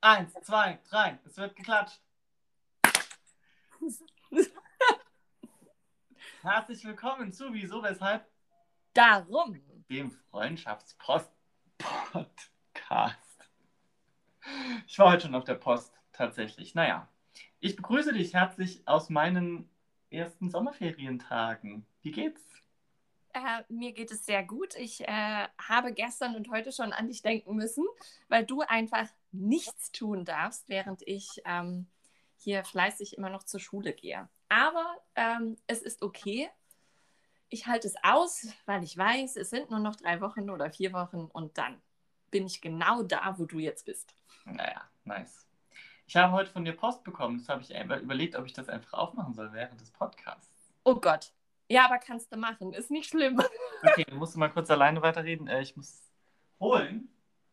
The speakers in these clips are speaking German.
Eins, zwei, drei. Es wird geklatscht. Herzlich willkommen zu Wieso, Weshalb? Darum. Dem Freundschaftspost Podcast. Ich war heute schon auf der Post, tatsächlich. Naja, ich begrüße dich herzlich aus meinen ersten Sommerferientagen. Wie geht's? Äh, mir geht es sehr gut. Ich äh, habe gestern und heute schon an dich denken müssen, weil du einfach nichts tun darfst, während ich ähm, hier fleißig immer noch zur Schule gehe. Aber ähm, es ist okay. Ich halte es aus, weil ich weiß, es sind nur noch drei Wochen oder vier Wochen und dann bin ich genau da, wo du jetzt bist. Naja, nice. Ich habe heute von dir Post bekommen. Das habe ich überlegt, ob ich das einfach aufmachen soll während des Podcasts. Oh Gott, ja, aber kannst du machen. Ist nicht schlimm. Okay, du musst mal kurz alleine weiterreden. Äh, ich muss holen.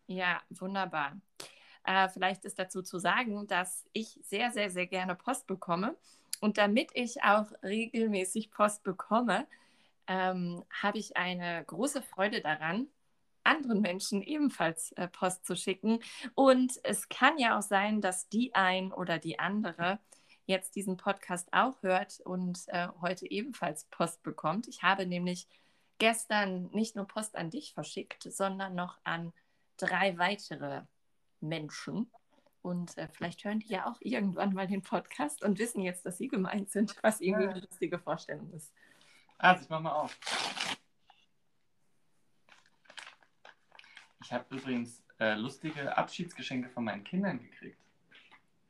Ja, wunderbar. Äh, vielleicht ist dazu zu sagen, dass ich sehr, sehr, sehr gerne Post bekomme. Und damit ich auch regelmäßig Post bekomme, ähm, habe ich eine große Freude daran, anderen Menschen ebenfalls äh, Post zu schicken. Und es kann ja auch sein, dass die ein oder die andere jetzt diesen Podcast auch hört und äh, heute ebenfalls Post bekommt. Ich habe nämlich gestern nicht nur Post an dich verschickt, sondern noch an drei weitere Menschen. Und äh, vielleicht hören die ja auch irgendwann mal den Podcast und wissen jetzt, dass sie gemeint sind, was irgendwie eine lustige Vorstellung ist. Also, ich mach mal auf. Ich habe übrigens äh, lustige Abschiedsgeschenke von meinen Kindern gekriegt.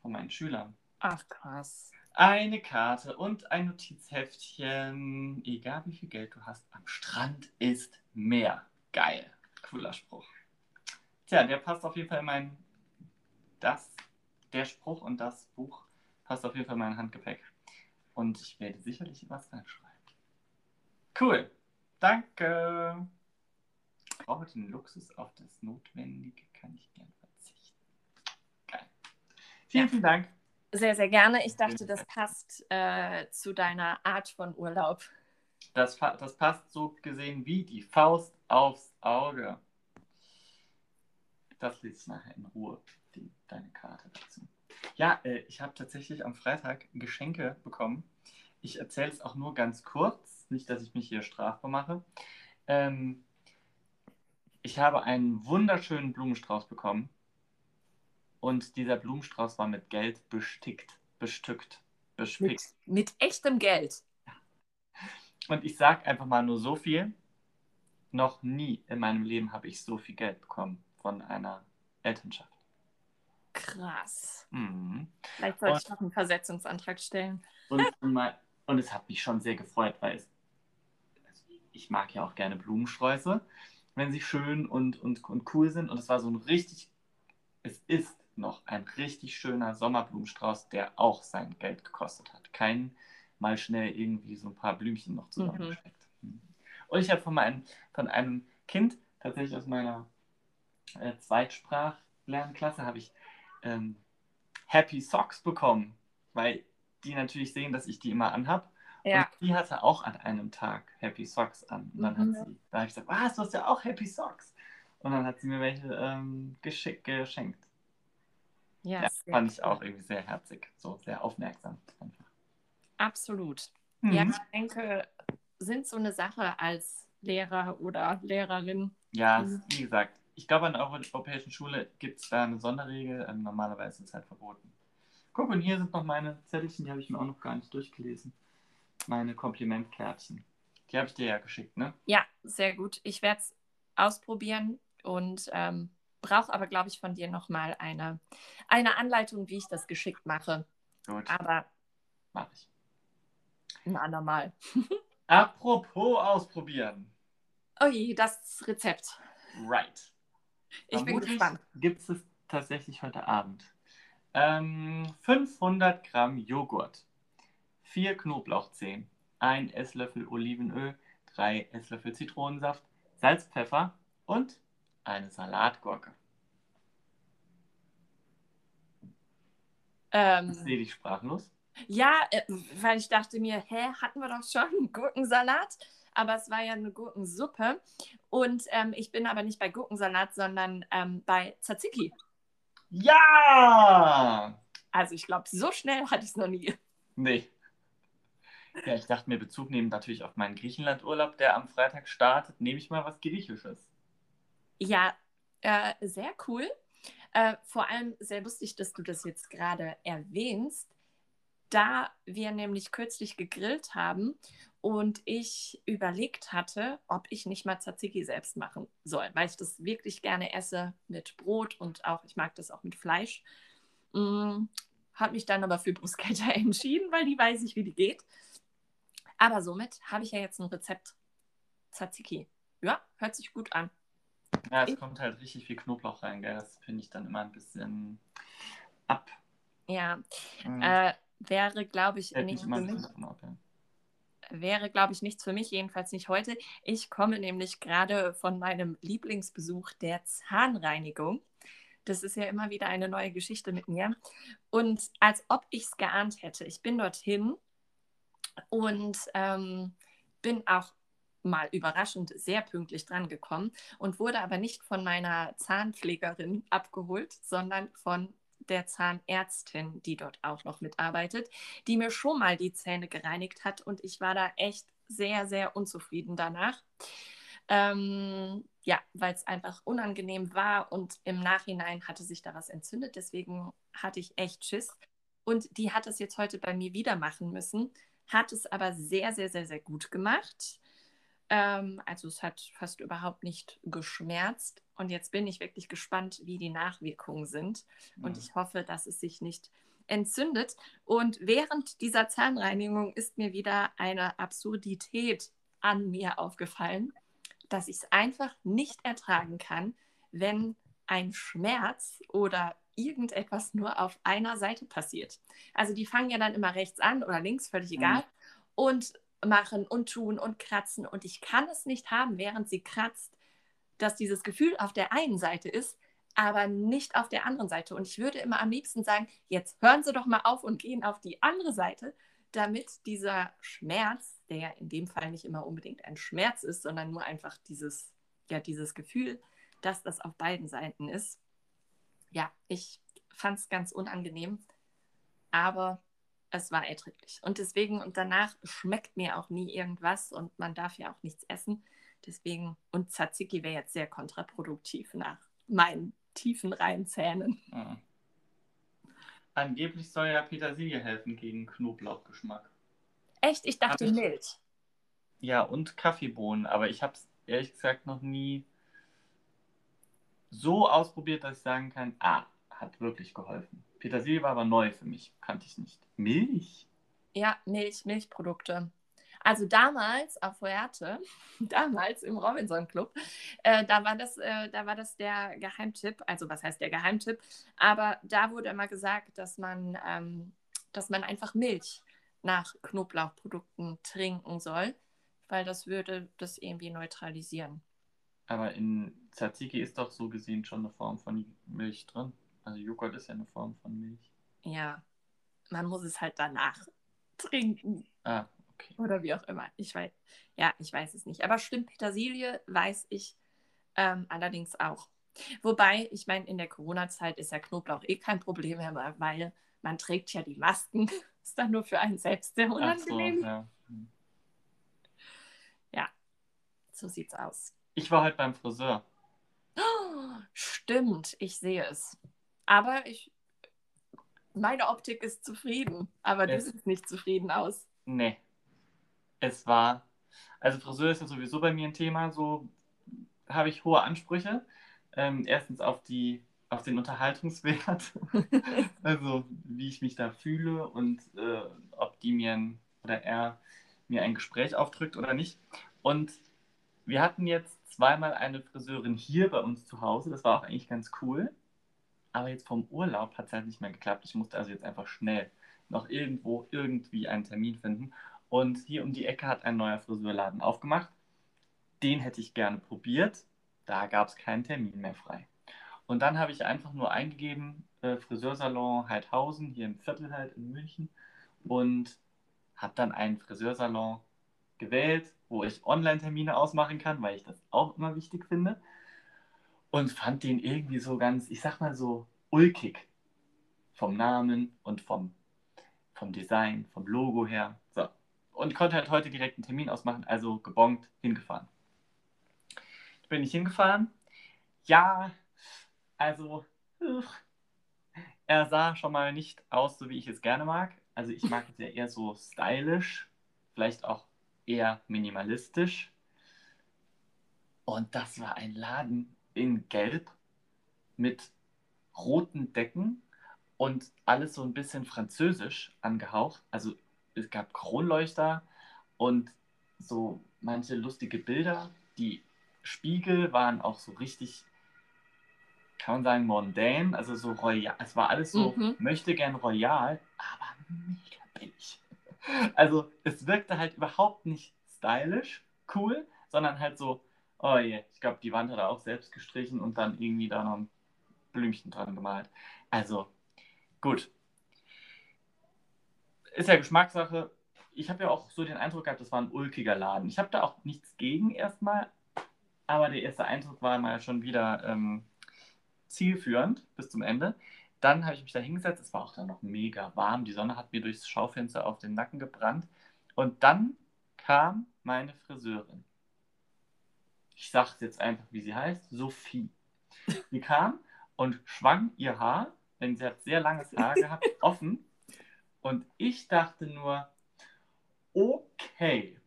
Von meinen Schülern. Ach, krass. Eine Karte und ein Notizheftchen. Egal wie viel Geld du hast, am Strand ist mehr. Geil. Cooler Spruch. Tja, der passt auf jeden Fall in mein. Das, der Spruch und das Buch passt auf jeden Fall in mein Handgepäck. Und ich werde sicherlich was reinschreiben. Cool. Danke. Ich brauche den Luxus auf das Notwendige, kann ich gern verzichten. Geil. Vielen, ja. vielen Dank. Sehr, sehr gerne. Ich dachte, das passt äh, zu deiner Art von Urlaub. Das, das passt so gesehen wie die Faust aufs Auge. Das ich nachher in Ruhe, die, deine Karte dazu. Ja, äh, ich habe tatsächlich am Freitag Geschenke bekommen. Ich erzähle es auch nur ganz kurz, nicht, dass ich mich hier strafbar mache. Ähm, ich habe einen wunderschönen Blumenstrauß bekommen und dieser Blumenstrauß war mit Geld bestickt, bestückt, bespickt. Mit, mit echtem Geld. Und ich sage einfach mal nur so viel. Noch nie in meinem Leben habe ich so viel Geld bekommen von einer Elternschaft. Krass. Mhm. Vielleicht sollte und, ich noch einen Versetzungsantrag stellen. Und, und, es hat mich schon sehr gefreut, weil es, also ich mag ja auch gerne Blumensträuße, wenn sie schön und, und, und cool sind. Und es war so ein richtig, es ist noch ein richtig schöner Sommerblumenstrauß, der auch sein Geld gekostet hat. Kein mal schnell irgendwie so ein paar Blümchen noch zusammengesteckt. Mhm. Und ich habe von, von einem Kind, tatsächlich aus meiner äh, Zweitsprachlernklasse, habe ich ähm, Happy Socks bekommen, weil die natürlich sehen, dass ich die immer anhab. Ja. Und die hatte auch an einem Tag Happy Socks an. Und dann mhm. hat sie, da habe ich gesagt, was, du hast ja auch Happy Socks. Und dann hat sie mir welche ähm, geschenkt. Ja, ja fand ich auch irgendwie sehr herzig, so sehr aufmerksam einfach. Absolut. Mhm. Ja, ich denke, sind so eine Sache als Lehrer oder Lehrerin. Ja, mhm. wie gesagt, ich glaube, an der europäischen Schule gibt es da eine Sonderregel. Ähm, normalerweise ist es halt verboten. Guck, und hier sind noch meine Zettelchen, die habe ich mir auch noch gar nicht durchgelesen. Meine Komplimentkärtchen. Die habe ich dir ja geschickt, ne? Ja, sehr gut. Ich werde es ausprobieren und ähm, brauche aber, glaube ich, von dir nochmal eine, eine Anleitung, wie ich das geschickt mache. Gut. Aber mache ich. Ein andermal. Apropos ausprobieren. Oh je, das Rezept. Right. Ich Vermutlich bin gespannt. Gibt es tatsächlich heute Abend. Ähm, 500 Gramm Joghurt, 4 Knoblauchzehen, 1 Esslöffel Olivenöl, 3 Esslöffel Zitronensaft, Salz, Pfeffer und eine Salatgurke. Ähm, sehe dich sprachlos. Ja, äh, weil ich dachte mir, hä, hatten wir doch schon einen Gurkensalat? Aber es war ja eine Gurkensuppe. Und ähm, ich bin aber nicht bei Gurkensalat, sondern ähm, bei Tzatziki. Ja! Also ich glaube, so schnell hatte ich es noch nie. Nee. Ja, ich dachte mir, Bezug nehmen natürlich auf meinen Griechenlandurlaub, der am Freitag startet, nehme ich mal was Griechisches. Ja, äh, sehr cool. Äh, vor allem sehr lustig, dass du das jetzt gerade erwähnst, da wir nämlich kürzlich gegrillt haben und ich überlegt hatte, ob ich nicht mal Tzatziki selbst machen soll, weil ich das wirklich gerne esse mit Brot und auch, ich mag das auch mit Fleisch. Mm, habe mich dann aber für Bruschetta entschieden, weil die weiß ich, wie die geht. Aber somit habe ich ja jetzt ein Rezept Tzatziki. Ja, hört sich gut an. Ja, es kommt halt richtig viel Knoblauch rein, gell? Das finde ich dann immer ein bisschen ab. Ja, mhm. äh, wäre, glaube ich, nicht für mich. Ab, ja. Wäre, glaube ich, nichts für mich, jedenfalls nicht heute. Ich komme nämlich gerade von meinem Lieblingsbesuch der Zahnreinigung. Das ist ja immer wieder eine neue Geschichte mit mir. Und als ob ich es geahnt hätte, ich bin dorthin und ähm, bin auch mal überraschend sehr pünktlich dran gekommen und wurde aber nicht von meiner Zahnpflegerin abgeholt, sondern von der Zahnärztin, die dort auch noch mitarbeitet, die mir schon mal die Zähne gereinigt hat und ich war da echt sehr, sehr unzufrieden danach. Ähm, ja, weil es einfach unangenehm war und im Nachhinein hatte sich da was entzündet. Deswegen hatte ich echt Schiss. Und die hat es jetzt heute bei mir wieder machen müssen, hat es aber sehr, sehr, sehr, sehr gut gemacht. Ähm, also es hat fast überhaupt nicht geschmerzt. Und jetzt bin ich wirklich gespannt, wie die Nachwirkungen sind. Und mhm. ich hoffe, dass es sich nicht entzündet. Und während dieser Zahnreinigung ist mir wieder eine Absurdität an mir aufgefallen, dass ich es einfach nicht ertragen kann, wenn ein Schmerz oder irgendetwas nur auf einer Seite passiert. Also die fangen ja dann immer rechts an oder links, völlig mhm. egal. Mhm. Und machen und tun und kratzen. Und ich kann es nicht haben, während sie kratzt, dass dieses Gefühl auf der einen Seite ist, aber nicht auf der anderen Seite. Und ich würde immer am liebsten sagen, jetzt hören Sie doch mal auf und gehen auf die andere Seite, damit dieser Schmerz, der ja in dem Fall nicht immer unbedingt ein Schmerz ist, sondern nur einfach dieses, ja, dieses Gefühl, dass das auf beiden Seiten ist. Ja, ich fand es ganz unangenehm, aber es war erträglich. Und deswegen, und danach schmeckt mir auch nie irgendwas und man darf ja auch nichts essen. Deswegen, und Tzatziki wäre jetzt sehr kontraproduktiv nach meinen tiefen Reinzähnen. Mhm. Angeblich soll ja Petersilie helfen gegen Knoblauchgeschmack. Echt? Ich dachte ich... Milch. Ja, und Kaffeebohnen, aber ich habe es ehrlich gesagt noch nie so ausprobiert, dass ich sagen kann, ah, hat wirklich geholfen. Petersilie war aber neu für mich, kannte ich nicht. Milch? Ja, Milch, Milchprodukte. Also damals auf Fuerte, damals im Robinson Club, äh, da, war das, äh, da war das der Geheimtipp. Also was heißt der Geheimtipp? Aber da wurde immer gesagt, dass man, ähm, dass man einfach Milch nach Knoblauchprodukten trinken soll, weil das würde das irgendwie neutralisieren. Aber in Tzatziki ist doch so gesehen schon eine Form von Milch drin. Also Joghurt ist ja eine Form von Milch. Ja, man muss es halt danach trinken. Ah, Okay. Oder wie auch immer. Ich weiß, ja, ich weiß es nicht. Aber stimmt, Petersilie weiß ich ähm, allerdings auch. Wobei, ich meine, in der Corona-Zeit ist ja Knoblauch eh kein Problem mehr, weil man trägt ja die Masken. ist dann nur für einen selbst sehr unangenehm. So, ja. Hm. ja, so sieht's aus. Ich war halt beim Friseur. Oh, stimmt, ich sehe es. Aber ich, meine Optik ist zufrieden, aber du siehst nicht zufrieden aus. Nee, es war, also Friseur ist ja sowieso bei mir ein Thema, so habe ich hohe Ansprüche. Ähm, erstens auf die auf den Unterhaltungswert, also wie ich mich da fühle und äh, ob die mir ein, oder er mir ein Gespräch aufdrückt oder nicht. Und wir hatten jetzt zweimal eine Friseurin hier bei uns zu Hause, das war auch eigentlich ganz cool. Aber jetzt vom Urlaub hat es halt nicht mehr geklappt. Ich musste also jetzt einfach schnell noch irgendwo irgendwie einen Termin finden. Und hier um die Ecke hat ein neuer Friseurladen aufgemacht. Den hätte ich gerne probiert. Da gab es keinen Termin mehr frei. Und dann habe ich einfach nur eingegeben, äh, Friseursalon Heidhausen, hier im Viertel halt in München. Und habe dann einen Friseursalon gewählt, wo ich Online-Termine ausmachen kann, weil ich das auch immer wichtig finde. Und fand den irgendwie so ganz, ich sag mal so, ulkig. Vom Namen und vom, vom Design, vom Logo her. So. Und konnte halt heute direkt einen Termin ausmachen, also gebongt, hingefahren. Bin ich hingefahren? Ja, also, er sah schon mal nicht aus, so wie ich es gerne mag. Also ich mag es ja eher so stylisch, vielleicht auch eher minimalistisch. Und das war ein Laden in Gelb mit roten Decken und alles so ein bisschen französisch angehaucht. Also es gab Kronleuchter und so manche lustige Bilder. Die Spiegel waren auch so richtig, kann man sagen, mondän, also so royal. Es war alles so, mhm. möchte gern royal, aber mega billig. Also es wirkte halt überhaupt nicht stylisch, cool, sondern halt so, oh je, ich glaube, die Wand hat er auch selbst gestrichen und dann irgendwie da noch ein Blümchen dran gemalt. Also, gut. Ist ja Geschmackssache. Ich habe ja auch so den Eindruck gehabt, das war ein ulkiger Laden. Ich habe da auch nichts gegen erstmal, aber der erste Eindruck war mal schon wieder ähm, zielführend bis zum Ende. Dann habe ich mich da hingesetzt, es war auch dann noch mega warm, die Sonne hat mir durchs Schaufenster auf den Nacken gebrannt. Und dann kam meine Friseurin. Ich sage jetzt einfach, wie sie heißt, Sophie. Die kam und schwang ihr Haar, denn sie hat sehr langes Haar gehabt, offen. Und ich dachte nur, okay,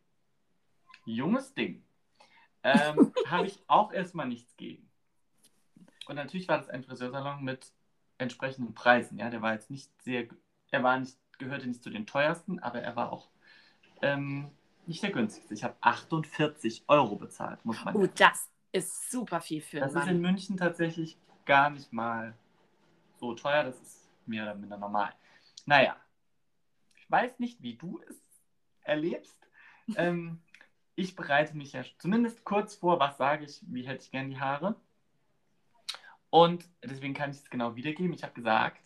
junges Ding. Ähm, Habe ich auch erstmal nichts gegen. Und natürlich war das ein Friseursalon mit entsprechenden Preisen. Ja, der war jetzt nicht sehr, er war nicht, gehörte nicht zu den teuersten, aber er war auch ähm, nicht der günstigste. Ich habe 48 Euro bezahlt, muss man Oh, sagen. das ist super viel für Das ist in München tatsächlich gar nicht mal so teuer, das ist mehr oder minder normal. Naja, ich weiß nicht, wie du es erlebst. ähm, ich bereite mich ja zumindest kurz vor, was sage ich, wie hätte ich gern die Haare. Und deswegen kann ich es genau wiedergeben. Ich habe gesagt,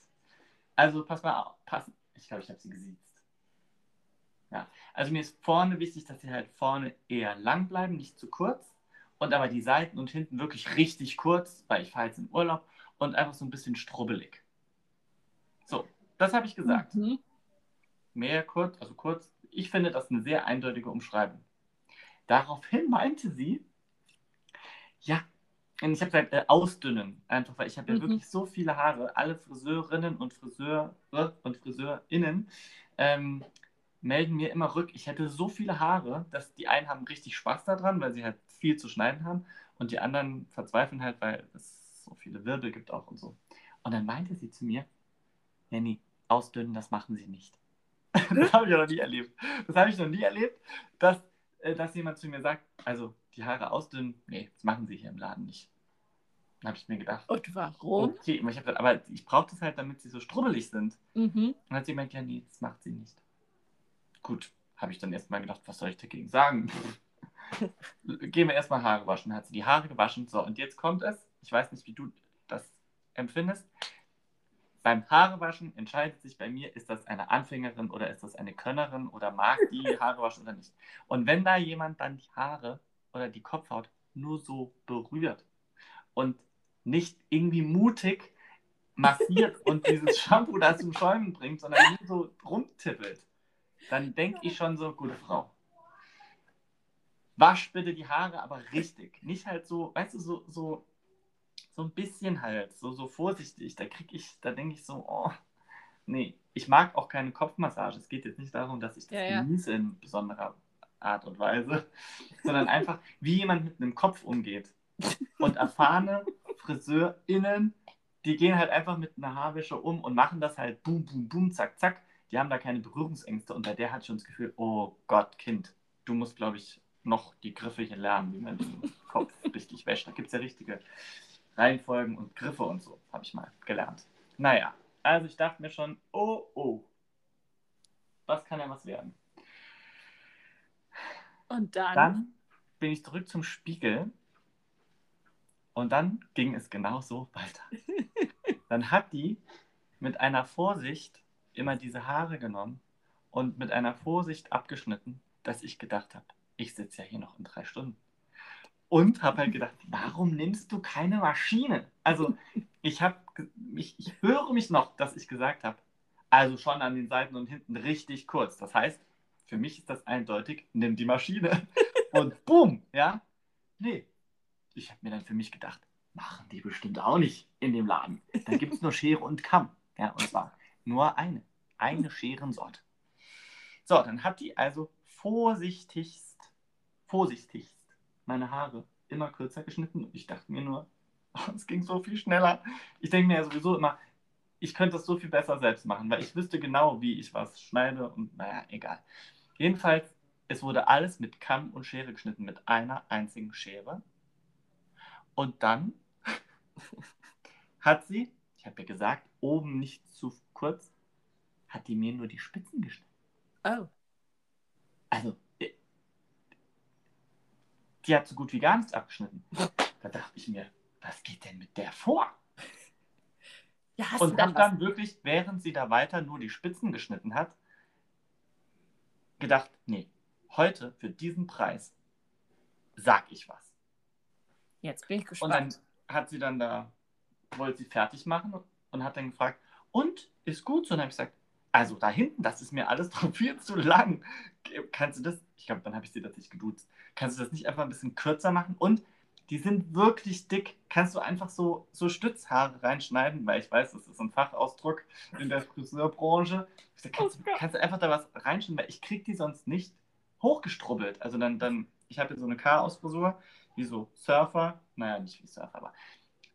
also pass mal auf, pass, ich glaube, ich habe sie gesiezt. Ja, also mir ist vorne wichtig, dass sie halt vorne eher lang bleiben, nicht zu kurz und aber die Seiten und hinten wirklich richtig kurz, weil ich fahre jetzt in Urlaub und einfach so ein bisschen strubbelig. So, das habe ich gesagt. Mhm. Mehr kurz, also kurz. Ich finde das eine sehr eindeutige Umschreibung. Daraufhin meinte sie, ja, ich habe gesagt, äh, ausdünnen, einfach, weil ich habe ja mhm. wirklich so viele Haare. Alle Friseurinnen und Friseure und Friseurinnen ähm, melden mir immer rück, ich hätte so viele Haare, dass die einen haben richtig Spaß daran, weil sie halt viel zu schneiden haben und die anderen verzweifeln halt, weil es so viele Wirbel gibt auch und so. Und dann meinte sie zu mir, Nanny, ausdünnen, das machen sie nicht. das habe ich noch nie erlebt. Das habe ich noch nie erlebt, dass, äh, dass jemand zu mir sagt, also die Haare ausdünnen, nee, das machen sie hier im Laden nicht. Dann habe ich mir gedacht. Und warum? Okay, ich hab, aber ich brauche das halt, damit sie so strubbelig sind. Mhm. Und dann hat sie gemeint, ja, nee, das macht sie nicht. Gut, habe ich dann erstmal gedacht, was soll ich dagegen sagen? Gehen wir erstmal Haare waschen. Hat sie die Haare gewaschen. So, und jetzt kommt es. Ich weiß nicht, wie du das empfindest. Beim Haarewaschen entscheidet sich bei mir, ist das eine Anfängerin oder ist das eine Könnerin oder mag die Haare waschen oder nicht. Und wenn da jemand dann die Haare oder die Kopfhaut nur so berührt und nicht irgendwie mutig massiert und dieses Shampoo da zum Schäumen bringt, sondern nur so rumtippelt, dann denke ich schon so, gute Frau. Wasch bitte die Haare, aber richtig. Nicht halt so, weißt du, so, so, so ein bisschen halt, so, so vorsichtig. Da kriege ich, da denke ich so, oh, nee, ich mag auch keine Kopfmassage. Es geht jetzt nicht darum, dass ich das ja, genieße ja. in besonderer Art und Weise, sondern einfach, wie jemand mit einem Kopf umgeht. Und erfahrene FriseurInnen, die gehen halt einfach mit einer Haarwäsche um und machen das halt boom, boom, boom, zack, zack. Die haben da keine Berührungsängste und bei der hat schon das Gefühl, oh Gott, Kind, du musst, glaube ich, noch die Griffe hier lernen, wie man den Kopf richtig wäscht. Da gibt es ja richtige Reihenfolgen und Griffe und so, habe ich mal gelernt. Naja, also ich dachte mir schon, oh, oh, was kann ja was werden? Und dann? Dann bin ich zurück zum Spiegel und dann ging es genau so weiter. Dann hat die mit einer Vorsicht immer diese Haare genommen und mit einer Vorsicht abgeschnitten, dass ich gedacht habe, ich sitze ja hier noch in drei Stunden. Und habe halt gedacht, warum nimmst du keine Maschine? Also ich habe ich, ich höre mich noch, dass ich gesagt habe, also schon an den Seiten und hinten richtig kurz. Das heißt, für mich ist das eindeutig, nimm die Maschine und boom, ja. Nee, ich habe mir dann für mich gedacht, machen die bestimmt auch nicht in dem Laden. Da gibt es nur Schere und Kamm. Ja, und zwar nur eine, eine Scherensorte. So, dann hat die also vorsichtigst, vorsichtigst meine Haare immer kürzer geschnitten. Und ich dachte mir nur, es ging so viel schneller. Ich denke mir ja sowieso immer, ich könnte das so viel besser selbst machen, weil ich wüsste genau, wie ich was schneide und naja, egal. Jedenfalls, es wurde alles mit Kamm und Schere geschnitten, mit einer einzigen Schere. Und dann hat sie, ich habe ja gesagt, oben nicht zu kurz, hat die mir nur die Spitzen geschnitten. Oh. Also, äh, die hat so gut wie gar nichts abgeschnitten. Da dachte ich mir, was geht denn mit der vor? Ja, hast Und habe dann wirklich, während sie da weiter nur die Spitzen geschnitten hat, gedacht, nee, heute für diesen Preis sag ich was. Jetzt bin ich Und dann gespannt. hat sie dann da, wollte sie fertig machen und hat dann gefragt, und ist gut so? Und dann habe ich gesagt, also da hinten, das ist mir alles doch viel zu lang. Kannst du das, ich glaube, dann habe ich sie tatsächlich geduzt, kannst du das nicht einfach ein bisschen kürzer machen? Und die sind wirklich dick. Kannst du einfach so, so Stützhaare reinschneiden, weil ich weiß, das ist ein Fachausdruck in der Friseurbranche. Sag, kannst, du, Oh kannst du einfach da was reinschneiden, weil ich krieg die sonst nicht hochgestrubbelt. Also dann, dann ich habe jetzt so eine Chaos-Frisur, wie so Surfer, naja, nicht wie Surfer, aber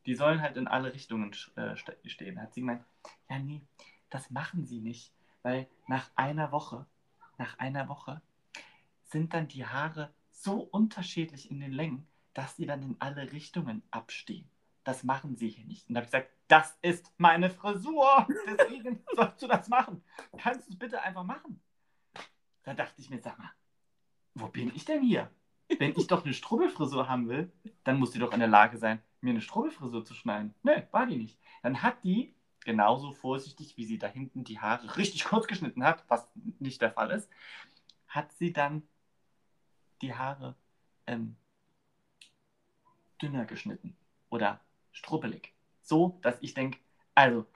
die sollen halt in alle Richtungen äh, ste- stehen. Da hat sie gemeint, ja, nee, das machen sie nicht, weil nach einer Woche, nach einer Woche sind dann die Haare so unterschiedlich in den Längen, dass sie dann in alle Richtungen abstehen. Das machen sie hier nicht. Und da habe ich gesagt, das ist meine Frisur. Deswegen sollst du das machen. Kannst du es bitte einfach machen? Da dachte ich mir, sag mal, wo bin ich denn hier? Wenn ich doch eine Strubbelfrisur haben will, dann muss die doch in der Lage sein, mir eine Strubbelfrisur zu schneiden. Nee, war die nicht. Dann hat die genauso vorsichtig, wie sie da hinten die Haare richtig kurz geschnitten hat, was nicht der Fall ist, hat sie dann die Haare ähm, dünner geschnitten oder strubbelig. So, dass ich denke, also,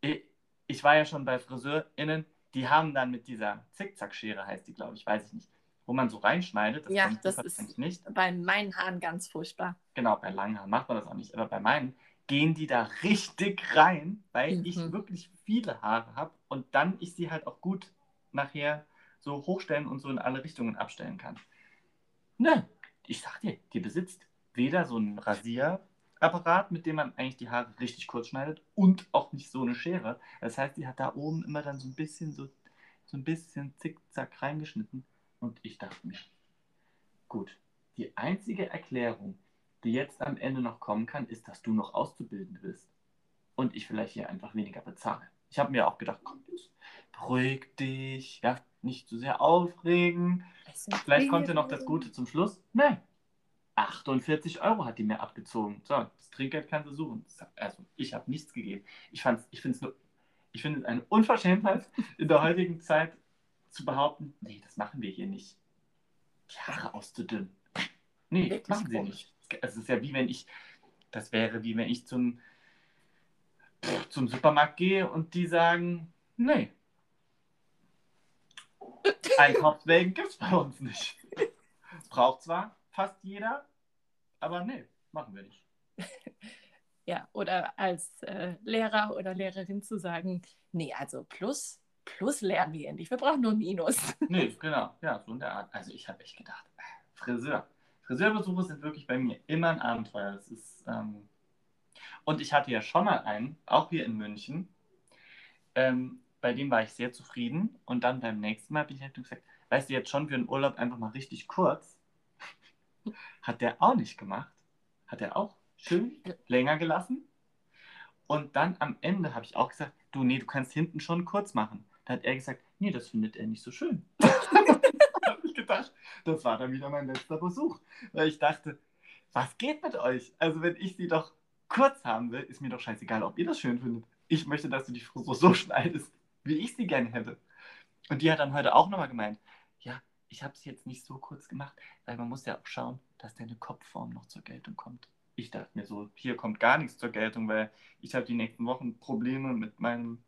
ich, ich war ja schon bei FriseurInnen, die haben dann mit dieser Zickzackschere, heißt die, glaube ich, weiß ich nicht, wo man so reinschneidet. Ja, kann ich das ist- nicht. Bei meinen Haaren ganz furchtbar. Genau, bei langen Haaren macht man das auch nicht, aber bei meinen gehen die da richtig rein, weil Mhm. ich wirklich viele Haare habe und dann ich sie halt auch gut nachher so hochstellen und so in alle Richtungen abstellen kann. Ne, ich sag dir, die besitzt weder so einen Rasierapparat, mit dem man eigentlich die Haare richtig kurz schneidet und auch nicht so eine Schere. Das heißt, die hat da oben immer dann so ein bisschen so, so ein bisschen zickzack reingeschnitten und ich dachte mir, gut, die einzige Erklärung, die jetzt am Ende noch kommen kann, ist, dass du noch auszubildend bist und ich vielleicht hier einfach weniger bezahle. Ich habe mir auch gedacht, komm, beruhig dich, ja, nicht zu sehr aufregen. Vielleicht kommt ja noch das. Gute zum Schluss. Nein. 48 Euro hat die mir abgezogen. So, das Trinkgeld kannst du suchen. Also, ich habe nichts gegeben. Ich, fand's- ich finde es nur, ich finde es eine Unverschämtheit in der heutigen Zeit zu behaupten, nee, das machen wir hier nicht. Die Haare auszudünnen. Nee, Wirklich machen sie nicht. Es ist ja wie wenn ich, das wäre wie wenn ich zum, zum Supermarkt gehe und die sagen, nee. Einkaufswägen gibt es bei uns nicht. Braucht zwar fast jeder, aber nee, machen wir nicht. Ja, oder als äh, Lehrer oder Lehrerin zu sagen, nee, also plus, plus lernen wir nicht. Wir brauchen nur Minus. Nee, genau, ja, so in der Art. Also ich habe echt gedacht, äh, Friseur. Friseurbesuche sind wirklich bei mir immer ein Abenteuer. Das ist, ähm... Und ich hatte ja schon mal einen, auch hier in München. Ähm, bei dem war ich sehr zufrieden. Und dann beim nächsten Mal bin ich halt gesagt, weißt du, jetzt schon für den Urlaub einfach mal richtig kurz. Hat der auch nicht gemacht. Hat er auch schön länger gelassen. Und dann am Ende habe ich auch gesagt, du, nee, du kannst hinten schon kurz machen. Da hat er gesagt, nee, das findet er nicht so schön. habe ich gedacht, das war dann wieder mein letzter Besuch. Weil ich dachte, was geht mit euch? Also wenn ich sie doch kurz haben will, ist mir doch scheißegal, ob ihr das schön findet. Ich möchte, dass du die Frisur so schneidest, wie ich sie gerne hätte. Und die hat dann heute auch nochmal gemeint, ja, ich habe sie jetzt nicht so kurz gemacht, weil man muss ja auch schauen, dass deine Kopfform noch zur Geltung kommt. ich dachte mir so, hier kommt gar nichts zur Geltung, weil ich habe die nächsten Wochen Probleme mit meinem,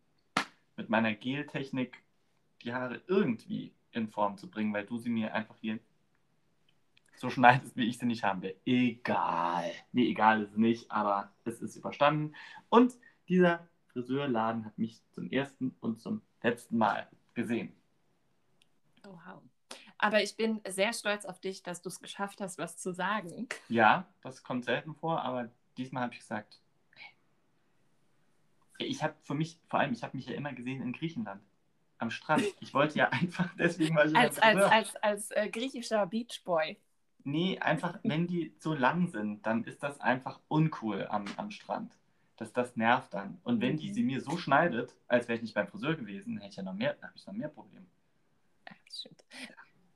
mit meiner Geltechnik, die Haare irgendwie in Form zu bringen, weil du sie mir einfach hier so schneidest, wie ich sie nicht haben will. Egal. Nee, egal ist es nicht, aber es ist überstanden. Und dieser Friseurladen hat mich zum ersten und zum letzten Mal gesehen. Oh, wow. Aber ich bin sehr stolz auf dich, dass du es geschafft hast, was zu sagen. Ja, das kommt selten vor, aber diesmal habe ich gesagt, ich habe für mich, vor allem, ich habe mich ja immer gesehen in Griechenland am Strand. Ich wollte ja einfach, deswegen war ich als, als, als, als äh, griechischer Beachboy. Nee, einfach, wenn die so lang sind, dann ist das einfach uncool am, am Strand. Das, das nervt dann. Und wenn die sie mir so schneidet, als wäre ich nicht beim Friseur gewesen, hätte ich ja noch mehr, habe ich noch mehr Probleme. Stimmt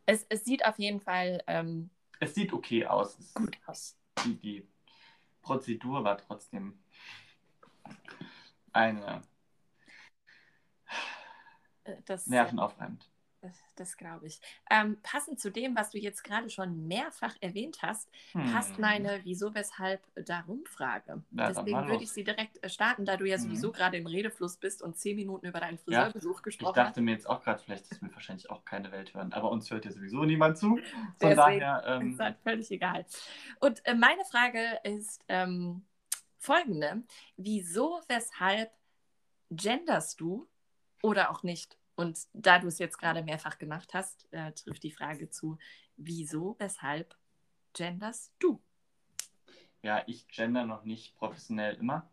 es, es sieht auf jeden Fall. Ähm, es sieht okay aus. Es gut aus. Die, die Prozedur war trotzdem eine äh, das, nervenaufreibend. Das, das glaube ich. Ähm, passend zu dem, was du jetzt gerade schon mehrfach erwähnt hast, hm. passt meine Wieso, Weshalb, Darum Frage. Ja, Deswegen würde ich sie direkt äh, starten, da du ja sowieso hm. gerade im Redefluss bist und zehn Minuten über deinen Friseurbesuch ja, gesprochen hast. Ich dachte hast. mir jetzt auch gerade, vielleicht ist mir wahrscheinlich auch keine Welt hören, aber uns hört ja sowieso niemand zu. Von Deswegen daher. Ähm, ist halt völlig egal. Und äh, meine Frage ist ähm, folgende: Wieso, weshalb genderst du oder auch nicht? Und da du es jetzt gerade mehrfach gemacht hast, äh, trifft die Frage zu, wieso, weshalb genders du? Ja, ich gender noch nicht professionell immer.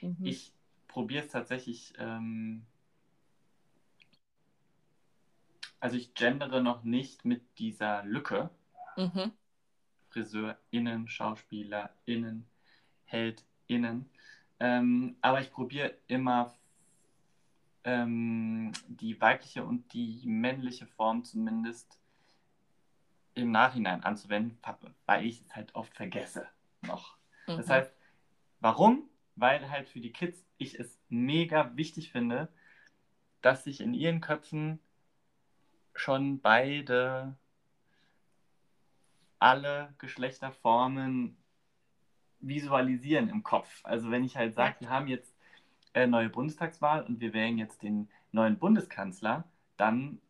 Mhm. Ich probiere es tatsächlich, ähm, also ich gendere noch nicht mit dieser Lücke. Mhm. FriseurInnen, SchauspielerInnen, HeldInnen. Ähm, aber ich probiere immer ähm, die weibliche und die männliche Form zumindest im Nachhinein anzuwenden, weil ich es halt oft vergesse noch. Mhm. Das heißt, warum? Weil halt für die Kids ich es mega wichtig finde, dass sich in ihren Köpfen schon beide alle Geschlechterformen visualisieren im Kopf. Also wenn ich halt sage, wir haben jetzt äh, neue Bundestagswahl und wir wählen jetzt den neuen Bundeskanzler, dann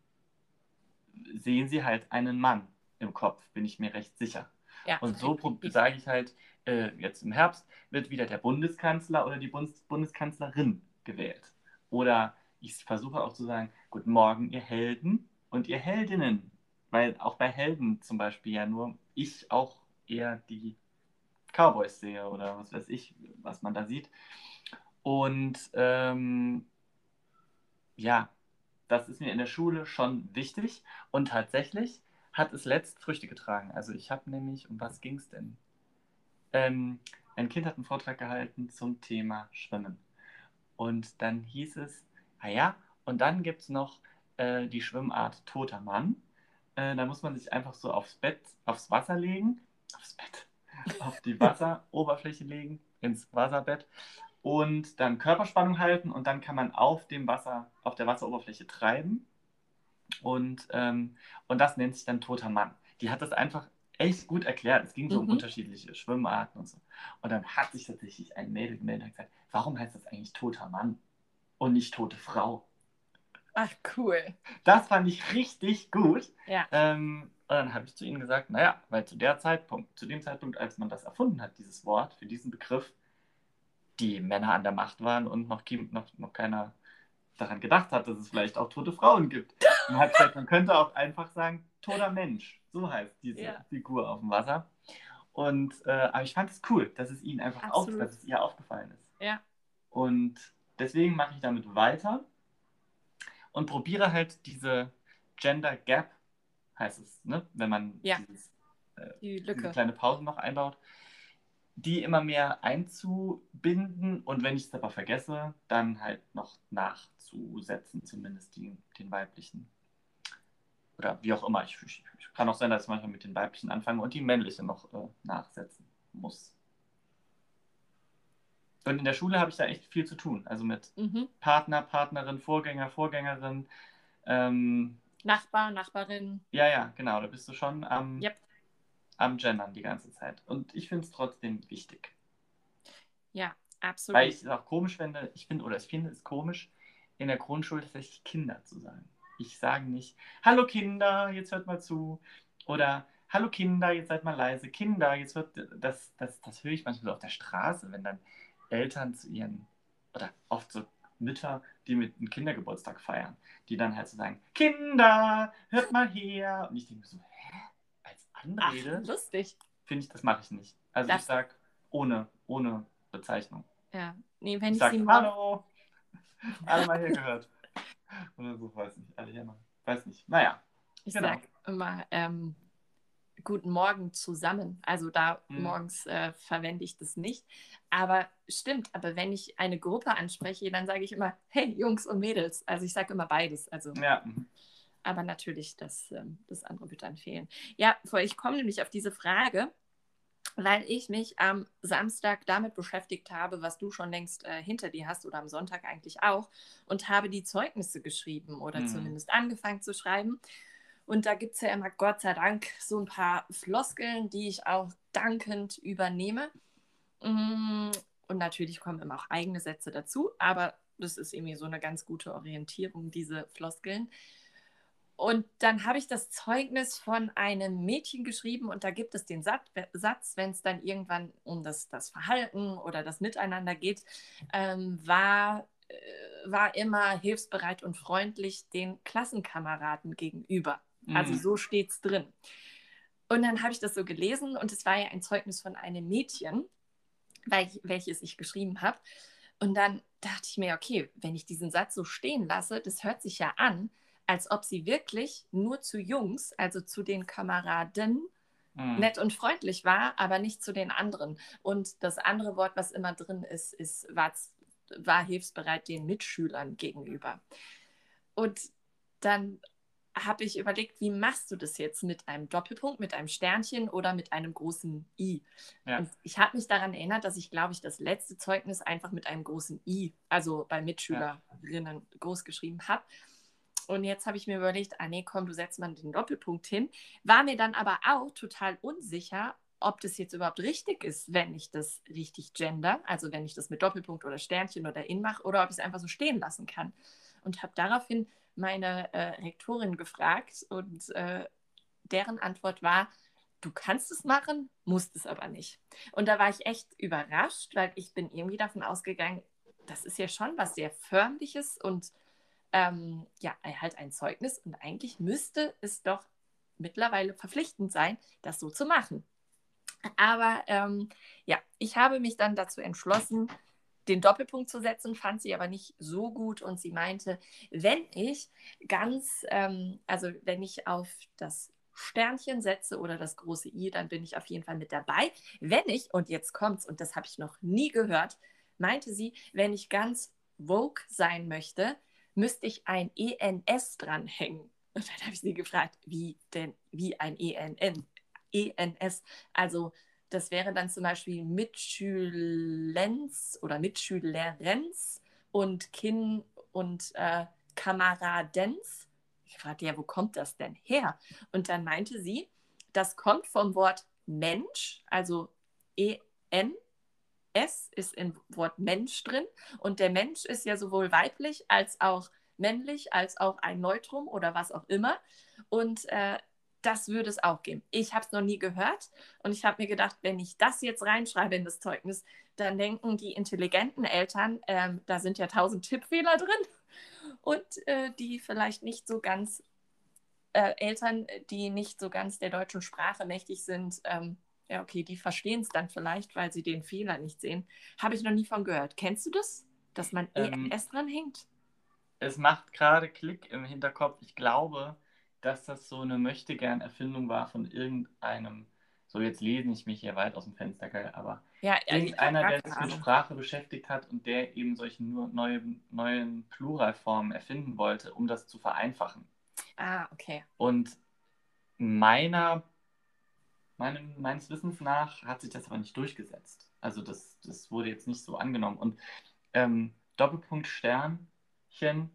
sehen sie halt einen Mann im Kopf, bin ich mir recht sicher. Ja, und so sage ich halt, äh, jetzt im Herbst wird wieder der Bundeskanzler oder die Bundes Bundeskanzlerin gewählt. Oder ich versuche auch zu sagen, guten Morgen, ihr Helden und ihr Heldinnen. Weil auch bei Helden zum Beispiel ja nur ich auch eher die Cowboys sehe oder was weiß ich, was man da sieht. Und ähm, ja, das ist mir in der Schule schon wichtig. Und tatsächlich hat es letzt Früchte getragen. Also ich habe nämlich, um was ging es denn? Ähm, ein Kind hat einen Vortrag gehalten zum Thema Schwimmen. Und dann hieß es, ah ja, und dann gibt es noch äh, die Schwimmart Toter Mann. Äh, da muss man sich einfach so aufs Bett, aufs Wasser legen, aufs Bett, auf die Wasseroberfläche legen, ins Wasserbett und dann Körperspannung halten und dann kann man auf dem Wasser, auf der Wasseroberfläche treiben. Und, ähm, und das nennt sich dann toter Mann. Die hat das einfach echt gut erklärt. Es ging so mhm. um unterschiedliche Schwimmarten und so. Und dann hat sich tatsächlich ein Mädel gemeldet und gesagt, warum heißt das eigentlich toter Mann und nicht tote Frau? Ach, cool. Das fand ich richtig gut. Ja. Ähm, und dann habe ich zu ihnen gesagt, naja, weil zu der Zeitpunkt, zu dem Zeitpunkt, als man das erfunden hat, dieses Wort für diesen Begriff, die Männer an der Macht waren und noch, noch, noch keiner daran gedacht hat, dass es vielleicht auch tote Frauen gibt. Man hat gesagt, man könnte auch einfach sagen, toter Mensch. So heißt diese ja. Figur auf dem Wasser. Und äh, aber ich fand es cool, dass es ihnen einfach auf, dass es ihr aufgefallen ist. Ja. Und deswegen mache ich damit weiter und probiere halt diese Gender Gap, heißt es, ne? wenn man ja. dieses, äh, diese kleine Pause noch einbaut, die immer mehr einzubinden und wenn ich es aber vergesse, dann halt noch nachzusetzen, zumindest die, den weiblichen. Oder wie auch immer. Ich, ich, kann auch sein, dass ich manchmal mit den weiblichen anfange und die männliche noch äh, nachsetzen muss. Und in der Schule habe ich da echt viel zu tun. Also mit mhm. Partner, Partnerin, Vorgänger, Vorgängerin. Ähm, Nachbar, Nachbarin. Ja, ja, genau. Da bist du schon am, yep. am Gendern die ganze Zeit. Und ich finde es trotzdem wichtig. Ja, absolut. Weil ich es auch komisch finde, ich finde, oder ich finde es komisch, in der Grundschule tatsächlich Kinder zu sagen. Ich sage nicht, hallo Kinder, jetzt hört mal zu. Oder hallo Kinder, jetzt seid mal leise. Kinder, jetzt wird das, das, das höre ich manchmal auf der Straße, wenn dann Eltern zu ihren, oder oft so Mütter, die mit einem Kindergeburtstag feiern, die dann halt so sagen, Kinder, hört mal her. Und ich denke mir so, hä? Als Anrede? Ach, lustig. Finde ich, das mache ich nicht. Also Das- ich sage ohne, ohne Bezeichnung. Ja. Nee, wenn Ich ich, sage, sie hallo, alle mal hier gehört. Oder so, weiß nicht. Alle hier mal. Weiß nicht. Naja. Ich Genau. sag immer ähm, Guten Morgen zusammen. Also da Mhm. morgens äh, verwende ich das nicht. Aber stimmt, aber wenn ich eine Gruppe anspreche, dann sage ich immer, hey Jungs und Mädels. Also ich sage immer beides. Also, Ja. mhm. aber natürlich, das, ähm, das andere wird dann fehlen. Ja, ich komme nämlich auf diese Frage, weil ich mich am Samstag damit beschäftigt habe, was du schon längst äh, hinter dir hast oder am Sonntag eigentlich auch und habe die Zeugnisse geschrieben oder Mhm. zumindest angefangen zu schreiben. Und da gibt es ja immer, Gott sei Dank, so ein paar Floskeln, die ich auch dankend übernehme. Mm, Und natürlich kommen immer auch eigene Sätze dazu, aber das ist irgendwie so eine ganz gute Orientierung, diese Floskeln. Und dann habe ich das Zeugnis von einem Mädchen geschrieben und da gibt es den Sat- Satz, wenn es dann irgendwann um das, das Verhalten oder das Miteinander geht, ähm, war, äh, war immer hilfsbereit und freundlich den Klassenkameraden gegenüber. Also Mhm. so steht es drin. Und dann habe ich das so gelesen und es war ja ein Zeugnis von einem Mädchen, ich, welches ich geschrieben habe. Und dann dachte ich mir, okay, wenn ich diesen Satz so stehen lasse, das hört sich ja an, als ob sie wirklich nur zu Jungs, also zu den Kameraden, Mhm. nett und freundlich war, aber nicht zu den anderen. Und das andere Wort, was immer drin ist, ist war, war hilfsbereit den Mitschülern gegenüber. Und dann habe ich überlegt, wie machst du das jetzt mit einem Doppelpunkt, mit einem Sternchen oder mit einem großen I? Ja. Ich habe mich daran erinnert, dass ich, glaube ich, das letzte Zeugnis einfach mit einem großen I, also bei Mitschülerinnen groß geschrieben habe. Und jetzt habe ich mir überlegt, ah nee, komm, du setzt mal den Doppelpunkt hin. War mir dann aber auch total unsicher, ob das jetzt überhaupt richtig ist, wenn ich das richtig gender, also wenn ich das mit Doppelpunkt oder Sternchen oder in mache, oder ob ich es einfach so stehen lassen kann. Und habe daraufhin meine äh, Rektorin gefragt und äh, deren Antwort war, du kannst es machen, musst es aber nicht. Und da war ich echt überrascht, weil ich bin irgendwie davon ausgegangen, das ist ja schon was sehr förmliches und ähm, ja, halt ein Zeugnis und eigentlich müsste es doch mittlerweile verpflichtend sein, das so zu machen. Aber ähm, ja, ich habe mich dann dazu entschlossen, den Doppelpunkt zu setzen, fand sie aber nicht so gut und sie meinte, wenn ich ganz, ähm, also wenn ich auf das Sternchen setze oder das große I, dann bin ich auf jeden Fall mit dabei. Wenn ich, und jetzt kommt's, und das habe ich noch nie gehört, meinte sie, wenn ich ganz woke sein möchte, müsste ich ein ENS dranhängen. Und dann habe ich sie gefragt, wie denn, wie ein ENN, ENS, also das wäre dann zum Beispiel Mitschülenz oder Mitschülerens und Kin und äh, Kameradenz. Ich fragte ja, wo kommt das denn her? Und dann meinte sie, das kommt vom Wort Mensch, also E-N. S ist im Wort Mensch drin und der Mensch ist ja sowohl weiblich als auch männlich, als auch ein Neutrum oder was auch immer. Und äh, das würde es auch geben. Ich habe es noch nie gehört und ich habe mir gedacht, wenn ich das jetzt reinschreibe in das Zeugnis, dann denken die intelligenten Eltern, ähm, da sind ja tausend Tippfehler drin und äh, die vielleicht nicht so ganz, äh, Eltern, die nicht so ganz der deutschen Sprache mächtig sind, ähm, ja, okay, die verstehen es dann vielleicht, weil sie den Fehler nicht sehen. Habe ich noch nie von gehört. Kennst du das? Dass man Ähm, ENS dran hängt? Es macht gerade Klick im Hinterkopf. Ich glaube, dass das so eine Möchtegern-Erfindung war von irgendeinem, so jetzt lese ich mich hier weit aus dem Fenster, gell, aber Ja, irgendeiner, der sich mit. Sprache beschäftigt hat und der eben solche nur neuen, neuen Pluralformen erfinden wollte, um das zu vereinfachen. Ah, okay. Und meiner, meinem, meines Wissens nach hat sich das aber nicht durchgesetzt. Also das, das wurde jetzt nicht so angenommen. Und ähm, Doppelpunkt Sternchen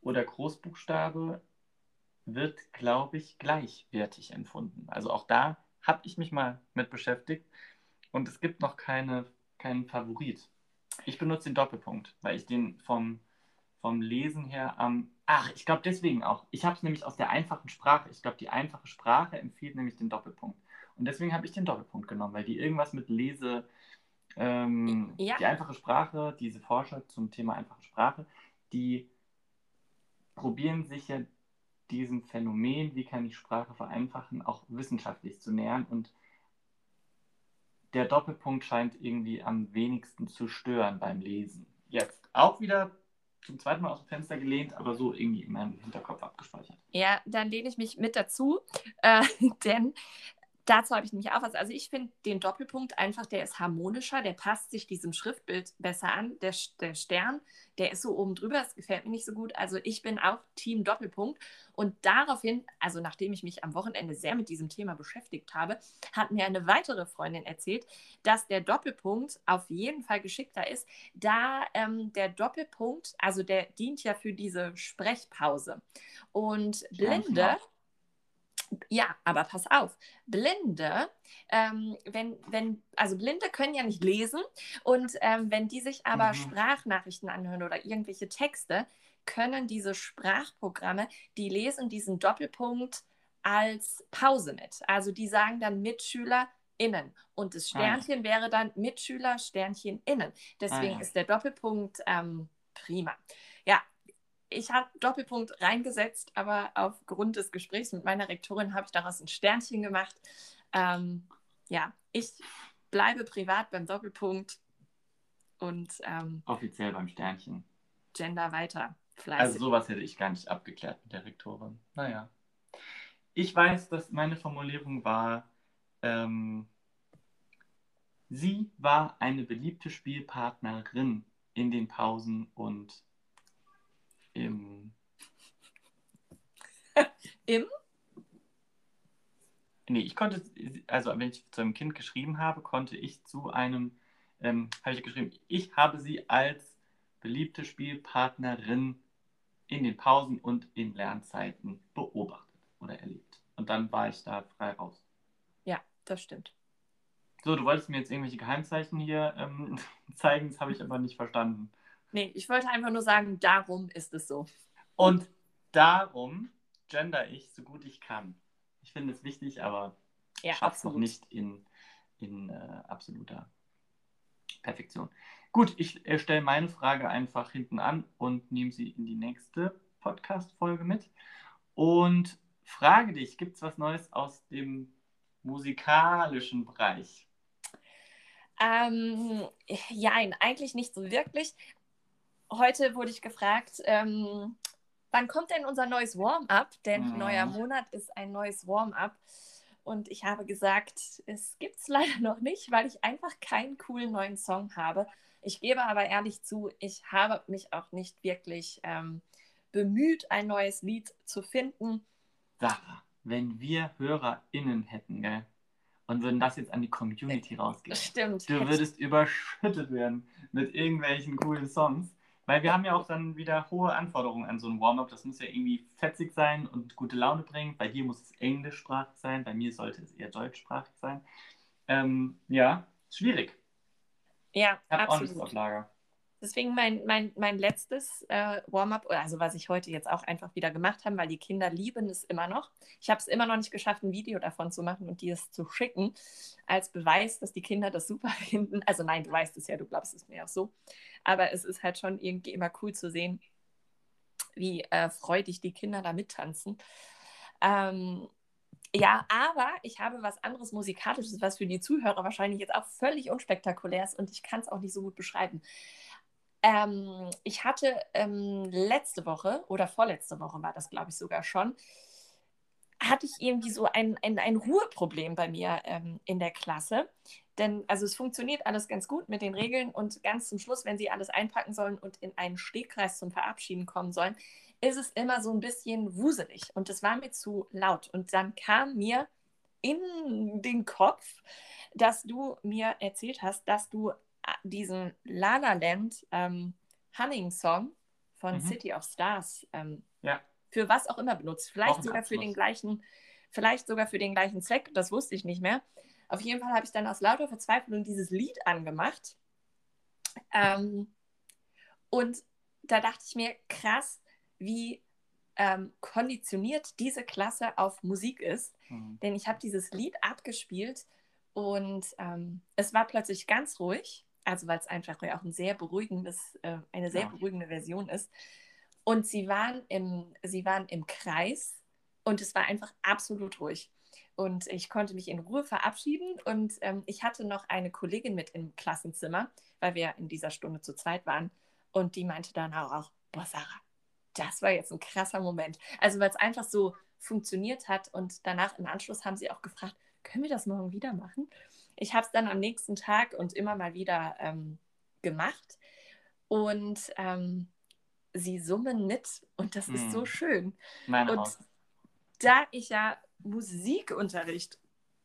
oder Großbuchstabe wird, glaube ich, gleichwertig empfunden. Also auch da habe ich mich mal mit beschäftigt und es gibt noch keine, keinen Favorit. Ich benutze den Doppelpunkt, weil ich den vom, vom Lesen her am. ach, ich glaube deswegen auch. Ich habe es nämlich aus der einfachen Sprache. Ich glaube, die einfache Sprache empfiehlt nämlich den Doppelpunkt. Und deswegen habe ich den Doppelpunkt genommen, weil die irgendwas mit Lese. Ähm, ja. Die einfache Sprache, diese Forscher zum Thema einfache Sprache, die probieren sich ja diesem Phänomen, wie kann ich Sprache vereinfachen, auch wissenschaftlich zu nähern. Und der Doppelpunkt scheint irgendwie am wenigsten zu stören beim Lesen. Jetzt auch wieder zum zweiten Mal aus dem Fenster gelehnt, aber so irgendwie in meinem Hinterkopf abgespeichert. Ja, dann lehne ich mich mit dazu, äh, denn dazu habe ich nämlich auch was. Also ich finde den Doppelpunkt einfach, der ist harmonischer, der passt sich diesem Schriftbild besser an. Der, der Stern, der ist so oben drüber, das gefällt mir nicht so gut. Also ich bin auch Team Doppelpunkt. Und daraufhin, also nachdem ich mich am Wochenende sehr mit diesem Thema beschäftigt habe, hat mir eine weitere Freundin erzählt, dass der Doppelpunkt auf jeden Fall geschickter ist, da ähm, der Doppelpunkt, also der dient ja für diese Sprechpause. Und Blinde, ja, ja, aber pass auf, Blinde, ähm, wenn, wenn, also Blinde können ja nicht lesen und ähm, wenn die sich aber mhm. Sprachnachrichten anhören oder irgendwelche Texte, können diese Sprachprogramme, die lesen diesen Doppelpunkt als Pause mit. Also die sagen dann MitschülerInnen und das ah, Sternchen ah. wäre dann Mitschüler, Sternchen innen. Deswegen ah, ist der Doppelpunkt ähm, prima. Ja, ich habe Doppelpunkt reingesetzt, aber aufgrund des Gesprächs mit meiner Rektorin habe ich daraus ein Sternchen gemacht. Ähm, ja, ich bleibe privat beim Doppelpunkt und ähm, offiziell beim Sternchen. Gender weiter. Fleißig. Also sowas hätte ich gar nicht abgeklärt mit der Rektorin. Naja. Ich weiß, dass meine Formulierung war, ähm, sie war eine beliebte Spielpartnerin in den Pausen und im. Im? Nee, ich konnte, also wenn ich zu einem Kind geschrieben habe, konnte ich zu einem, ähm, habe ich geschrieben, ich habe sie als beliebte Spielpartnerin in den Pausen und in Lernzeiten beobachtet oder erlebt. Und dann war ich da frei raus. Ja, das stimmt. So, du wolltest mir jetzt irgendwelche Geheimzeichen hier ähm, zeigen, das habe ich aber nicht verstanden. Nee, ich wollte einfach nur sagen, darum ist es so. Und darum gender ich so gut ich kann. Ich finde es wichtig, aber ja, schaffe es noch nicht in, in äh, absoluter Perfektion. Gut, ich äh, stelle meine Frage einfach hinten an und nehme sie in die nächste Podcast-Folge mit. Und frage dich, gibt es was Neues aus dem musikalischen Bereich? Ähm, ja, eigentlich nicht so wirklich heute wurde ich gefragt, ähm, wann kommt denn unser neues Warm-up? Denn mhm. neuer Monat ist ein neues Warm-up. Und ich habe gesagt, es gibt es leider noch nicht, weil ich einfach keinen coolen neuen Song habe. Ich gebe aber ehrlich zu, ich habe mich auch nicht wirklich ähm, bemüht, ein neues Lied zu finden. Sarah, wenn wir HörerInnen hätten, gell? Und würden das jetzt an die Community rausgeben. Stimmt. Du würdest überschüttet werden mit irgendwelchen coolen Songs. Weil wir haben ja auch dann wieder hohe Anforderungen an so ein Warm-up. Das muss ja irgendwie fetzig sein und gute Laune bringen. Bei dir muss es englischsprachig sein, bei mir sollte es eher deutschsprachig sein. Ähm, ja, schwierig. Ja, ich absolut. Auch nichts auf Lager. Deswegen mein, mein, mein letztes äh, Warm-up, also was ich heute jetzt auch einfach wieder gemacht habe, weil die Kinder lieben es immer noch. Ich habe es immer noch nicht geschafft, ein Video davon zu machen und dir es zu schicken, als Beweis, dass die Kinder das super finden. Also nein, du weißt es ja, du glaubst es mir auch so. Aber es ist halt schon irgendwie immer cool zu sehen, wie äh, freudig die Kinder da mittanzen. Ähm, ja, aber ich habe was anderes Musikalisches, was für die Zuhörer wahrscheinlich jetzt auch völlig unspektakulär ist und ich kann es auch nicht so gut beschreiben. Ähm, ich hatte ähm, letzte Woche oder vorletzte Woche war das, glaube ich, sogar schon, hatte ich irgendwie so ein, ein, ein Ruheproblem bei mir ähm, in der Klasse. Denn also es funktioniert alles ganz gut mit den Regeln und ganz zum Schluss, wenn sie alles einpacken sollen und in einen Stegkreis zum Verabschieden kommen sollen, ist es immer so ein bisschen wuselig und es war mir zu laut. Und dann kam mir in den Kopf, dass du mir erzählt hast, dass du diesen La La Land ähm, Hunning Song von mhm. City of Stars ähm, ja. für was auch immer benutzt. Vielleicht sogar für den gleichen vielleicht sogar für den gleichen Zweck, das wusste ich nicht mehr. Auf jeden Fall habe ich dann aus lauter Verzweiflung dieses Lied angemacht. Ähm, und da dachte ich mir, krass, wie ähm, konditioniert diese Klasse auf Musik ist. Mhm. Denn ich habe dieses Lied abgespielt und ähm, es war plötzlich ganz ruhig, also weil es einfach ja auch ein sehr beruhigendes, äh, eine sehr ja. beruhigende Version ist. Und sie waren, im, sie waren im Kreis und es war einfach absolut ruhig. Und ich konnte mich in Ruhe verabschieden. Und ähm, ich hatte noch eine Kollegin mit im Klassenzimmer, weil wir in dieser Stunde zu zweit waren. Und die meinte dann auch, boah, Sarah, das war jetzt ein krasser Moment. Also weil es einfach so funktioniert hat. Und danach im Anschluss haben sie auch gefragt, können wir das morgen wieder machen? Ich habe es dann am nächsten Tag und immer mal wieder ähm, gemacht. Und ähm, sie summen mit und das mm. ist so hm. schön. Meine und Haus. da ich ja Musikunterricht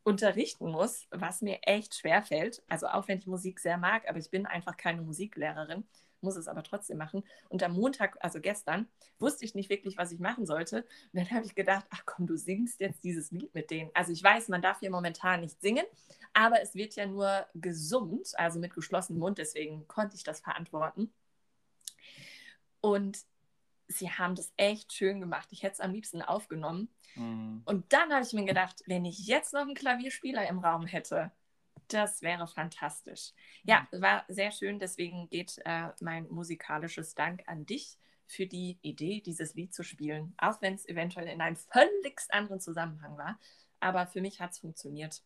unterrichten muss, was mir echt schwer fällt, also auch wenn ich Musik sehr mag, aber ich bin einfach keine Musiklehrerin, muss es aber trotzdem machen. Und am Montag, also gestern, wusste ich nicht wirklich, was ich machen sollte. Und dann habe ich gedacht, ach komm, du singst jetzt dieses Lied mit denen. Also ich weiß, man darf hier momentan nicht singen, aber es wird ja nur gesummt, also mit geschlossenem Mund, deswegen konnte ich das verantworten. Und sie haben das echt schön gemacht. Ich hätte es am liebsten aufgenommen. Mhm. Und dann habe ich mir gedacht, wenn ich jetzt noch einen Klavierspieler im Raum hätte, das wäre fantastisch. Ja, war sehr schön. Deswegen geht äh, mein musikalisches Dank an dich für die Idee, dieses Lied zu spielen. Auch wenn es eventuell in einem völlig anderen Zusammenhang war. Aber für mich hat es funktioniert.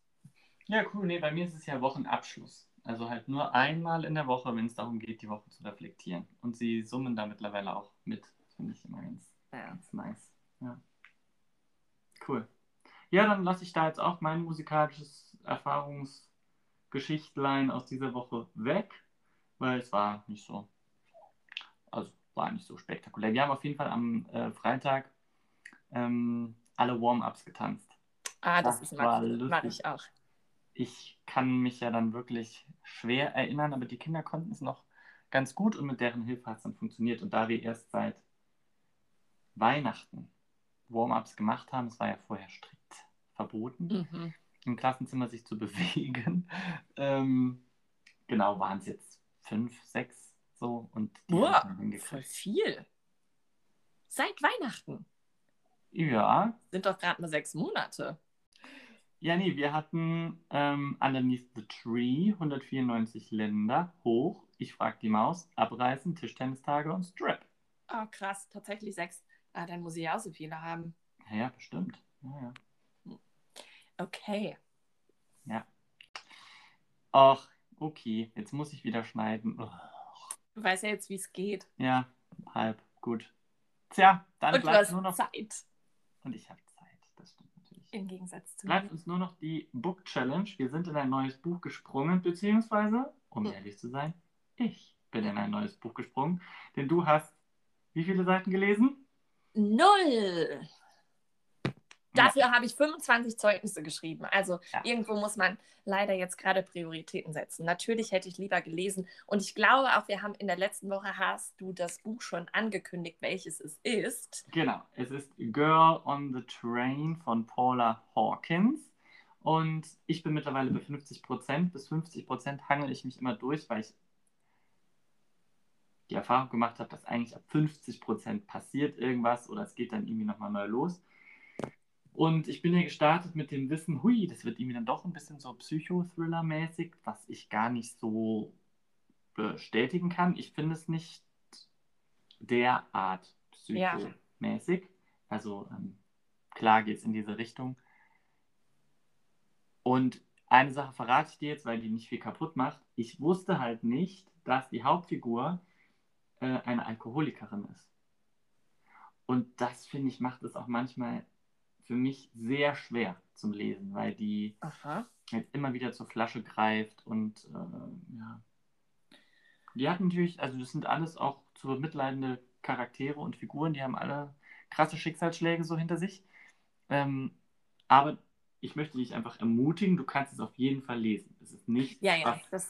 Ja, cool. Nee, bei mir ist es ja Wochenabschluss. Also halt nur einmal in der Woche, wenn es darum geht, die Woche zu reflektieren. Und sie summen da mittlerweile auch mit. Finde ich immer ganz, ja. ganz nice. Ja. Cool. Ja, dann lasse ich da jetzt auch mein musikalisches Erfahrungsgeschichtlein aus dieser Woche weg, weil es war nicht so, also war nicht so spektakulär. Wir haben auf jeden Fall am äh, Freitag ähm, alle Warm-ups getanzt. Ah, das, das ist mag, mag ich auch ich kann mich ja dann wirklich schwer erinnern, aber die Kinder konnten es noch ganz gut und mit deren Hilfe hat es dann funktioniert. Und da wir erst seit Weihnachten Warm-ups gemacht haben, es war ja vorher strikt verboten, mhm. Im Klassenzimmer sich zu bewegen, ähm, genau, waren es jetzt fünf, sechs so und die wow, voll viel. Seit Weihnachten. Ja. Sind doch gerade mal sechs Monate. Ja, nee, wir hatten ähm, Underneath the Tree 194 Länder hoch. Ich frag die Maus, Abreißen, Tischtennistage und Strip. Oh, krass, tatsächlich sechs. Ah, dann muss ich auch so viele haben. Ja, ja bestimmt. Ja, ja. Okay. Ja. Ach, okay, jetzt muss ich wieder schneiden. Oh. Du weißt ja jetzt, wie es geht. Ja, halb, gut. Tja, dann und bleibt nur noch Zeit. Und ich habe im Gegensatz zu Bleibt mir. uns nur noch die Book Challenge. Wir sind in ein neues Buch gesprungen, beziehungsweise, um hm. ehrlich zu sein, ich bin in ein neues Buch gesprungen. Denn du hast wie viele Seiten gelesen? Null. Dafür habe ich 25 Zeugnisse geschrieben. Also ja. irgendwo muss man leider jetzt gerade Prioritäten setzen. Natürlich hätte ich lieber gelesen. Und ich glaube auch, wir haben in der letzten Woche, hast du das Buch schon angekündigt, welches es ist. Genau, es ist Girl on the Train von Paula Hawkins. Und ich bin mittlerweile bei 50 Prozent. Bis 50 Prozent hangel ich mich immer durch, weil ich die Erfahrung gemacht habe, dass eigentlich ab 50 Prozent passiert irgendwas oder es geht dann irgendwie nochmal neu los. Und ich bin ja gestartet mit dem Wissen, hui, das wird irgendwie dann doch ein bisschen so Psychothriller-mäßig, was ich gar nicht so bestätigen kann. Ich finde es nicht derart psychomäßig. Ja. Also ähm, klar geht es in diese Richtung. Und eine Sache verrate ich dir jetzt, weil die nicht viel kaputt macht. Ich wusste halt nicht, dass die Hauptfigur äh, eine Alkoholikerin ist. Und das, finde ich, macht es auch manchmal für mich sehr schwer zum Lesen, weil die Aha. halt immer wieder zur Flasche greift und äh, ja. Die hat natürlich, also das sind alles auch zu mitleidende Charaktere und Figuren, die haben alle krasse Schicksalsschläge so hinter sich. Ähm, aber ich möchte dich einfach ermutigen, du kannst es auf jeden Fall lesen. Es ist nicht, ja, ja, was,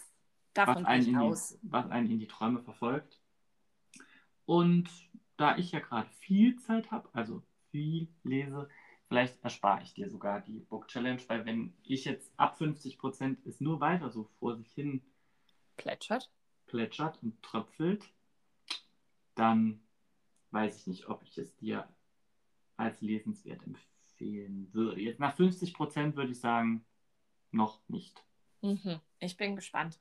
was, einen in die, was einen in die Träume verfolgt. Und da ich ja gerade viel Zeit habe, also viel lese, vielleicht erspare ich dir sogar die Book Challenge, weil wenn ich jetzt ab 50 Prozent es nur weiter so vor sich hin Plätschert. plätschert und tröpfelt, dann weiß ich nicht, ob ich es dir als lesenswert empfehlen würde. Jetzt nach 50 Prozent würde ich sagen, noch nicht. Mhm. Ich bin gespannt.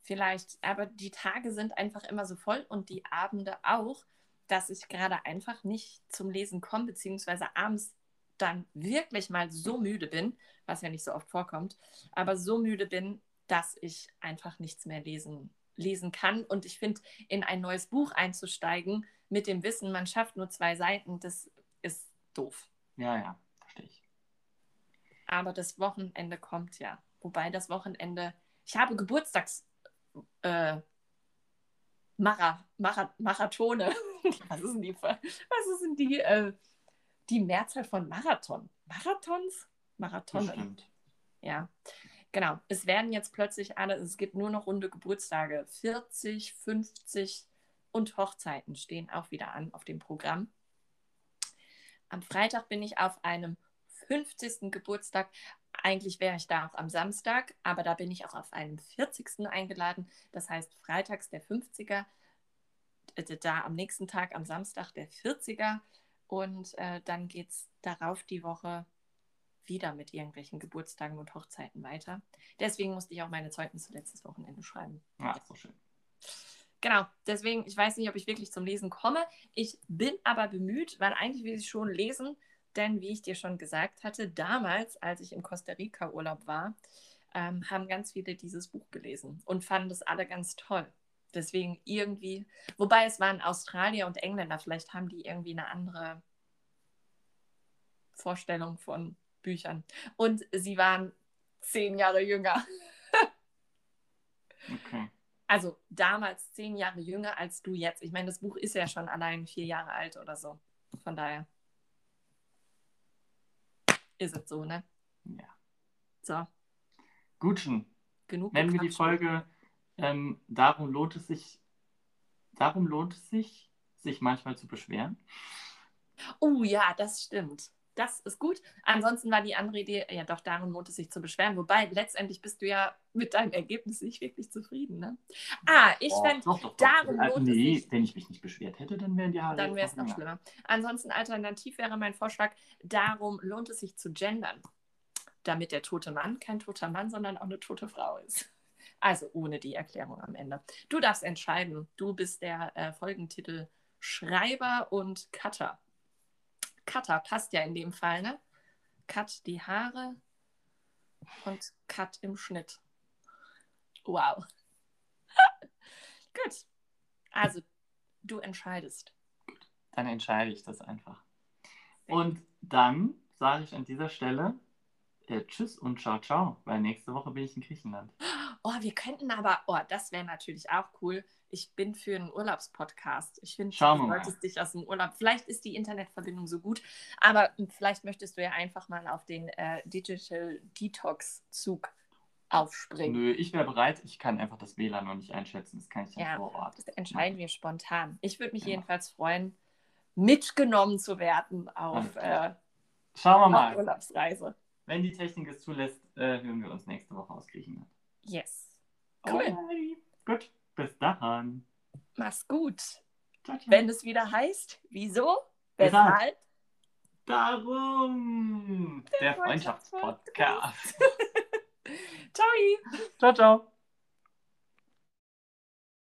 Vielleicht, aber die Tage sind einfach immer so voll und die Abende auch, dass ich gerade einfach nicht zum Lesen komme, beziehungsweise abends dann wirklich mal so müde bin, was ja nicht so oft vorkommt, aber so müde bin, dass ich einfach nichts mehr lesen, lesen kann. Und ich finde, in ein neues Buch einzusteigen mit dem Wissen, man schafft nur zwei Seiten, das ist doof. Ja, ja, verstehe ich. Aber das Wochenende kommt ja. Wobei das Wochenende, ich habe Geburtstags äh, Mara, Mara, Marathone. Was ist denn die, was ist denn die, äh, die Mehrzahl von Marathon? Marathons? Marathon. Bestimmt. Ja, genau. Es werden jetzt plötzlich alle, es gibt nur noch runde Geburtstage. 40, 50 und Hochzeiten stehen auch wieder an auf dem Programm. Am Freitag bin ich auf einem 50. Geburtstag. Eigentlich wäre ich da auch am Samstag, aber da bin ich auch auf einem 40. eingeladen. Das heißt, freitags der 50er, äh, da am nächsten Tag, am Samstag der 40er. Und äh, dann geht es darauf die Woche wieder mit irgendwelchen Geburtstagen und Hochzeiten weiter. Deswegen musste ich auch meine Zeugnisse letztes Wochenende schreiben. Ist so schön. Genau, deswegen, ich weiß nicht, ob ich wirklich zum Lesen komme. Ich bin aber bemüht, weil eigentlich will ich schon lesen, denn wie ich dir schon gesagt hatte, damals, als ich im Costa Rica Urlaub war, ähm, haben ganz viele dieses Buch gelesen und fanden das alle ganz toll. Deswegen irgendwie, wobei es waren Australier und Engländer, vielleicht haben die irgendwie eine andere Vorstellung von Büchern. Und sie waren zehn Jahre jünger. Okay. Also damals zehn Jahre jünger als du jetzt. Ich meine, das Buch ist ja schon allein vier Jahre alt oder so. Von daher ist es so, ne? Ja. So, Gutschen. genug. Nennen wir die. Folge ähm, Darum lohnt es sich, darum lohnt es sich, sich manchmal zu beschweren. Oh ja, das stimmt. Das ist gut. Ansonsten war die andere Idee, ja doch, darum lohnt es sich zu beschweren. Wobei, letztendlich bist du ja mit deinem Ergebnis nicht wirklich zufrieden, ne? Ah, ich Oh, fände, doch, darum Äh, lohnt es nee, sich- wenn ich mich nicht beschwert hätte, dann wären die Haare dann wäre es noch schlimmer. Ansonsten alternativ wäre mein Vorschlag, darum lohnt es sich zu gendern. Damit der tote Mann kein toter Mann, sondern auch eine tote Frau ist. Also ohne die Erklärung am Ende. Du darfst entscheiden. Du bist der äh, Folgentitel Schreiber und Cutter. Cutter passt ja in dem Fall, ne? Cut die Haare und Cut im Schnitt. Wow. Gut. Also, du entscheidest. Dann entscheide ich das einfach. Und dann sage ich an dieser Stelle äh, Tschüss und Ciao, ciao, weil nächste Woche bin ich in Griechenland. Oh, wir könnten aber, oh, das wäre natürlich auch cool. Ich bin für einen Urlaubspodcast. Ich finde, Schauen du wir mal. solltest dich aus dem Urlaub. Vielleicht ist die Internetverbindung so gut, aber vielleicht möchtest du ja einfach mal auf den äh, Digital Detox Zug aufspringen. Nö, ich wäre bereit. Ich kann einfach das WLAN noch nicht einschätzen. Das kann ich dann Ja, vor Ort. Das entscheiden wir spontan. Ich würde mich Ja. jedenfalls freuen, mitgenommen zu werden auf, äh. Schauen wir auf mal. Urlaubsreise. Wenn die Technik es zulässt, äh, hören wir uns nächste Woche aus Griechenland. Yes. Cool. Alrighty. Gut, bis dann. Mach's gut. Ciao, ciao. Wenn es wieder heißt, wieso? Weshalb? Darum. Der Der Freundschaftspodcast. Ciao. ciao, ciao.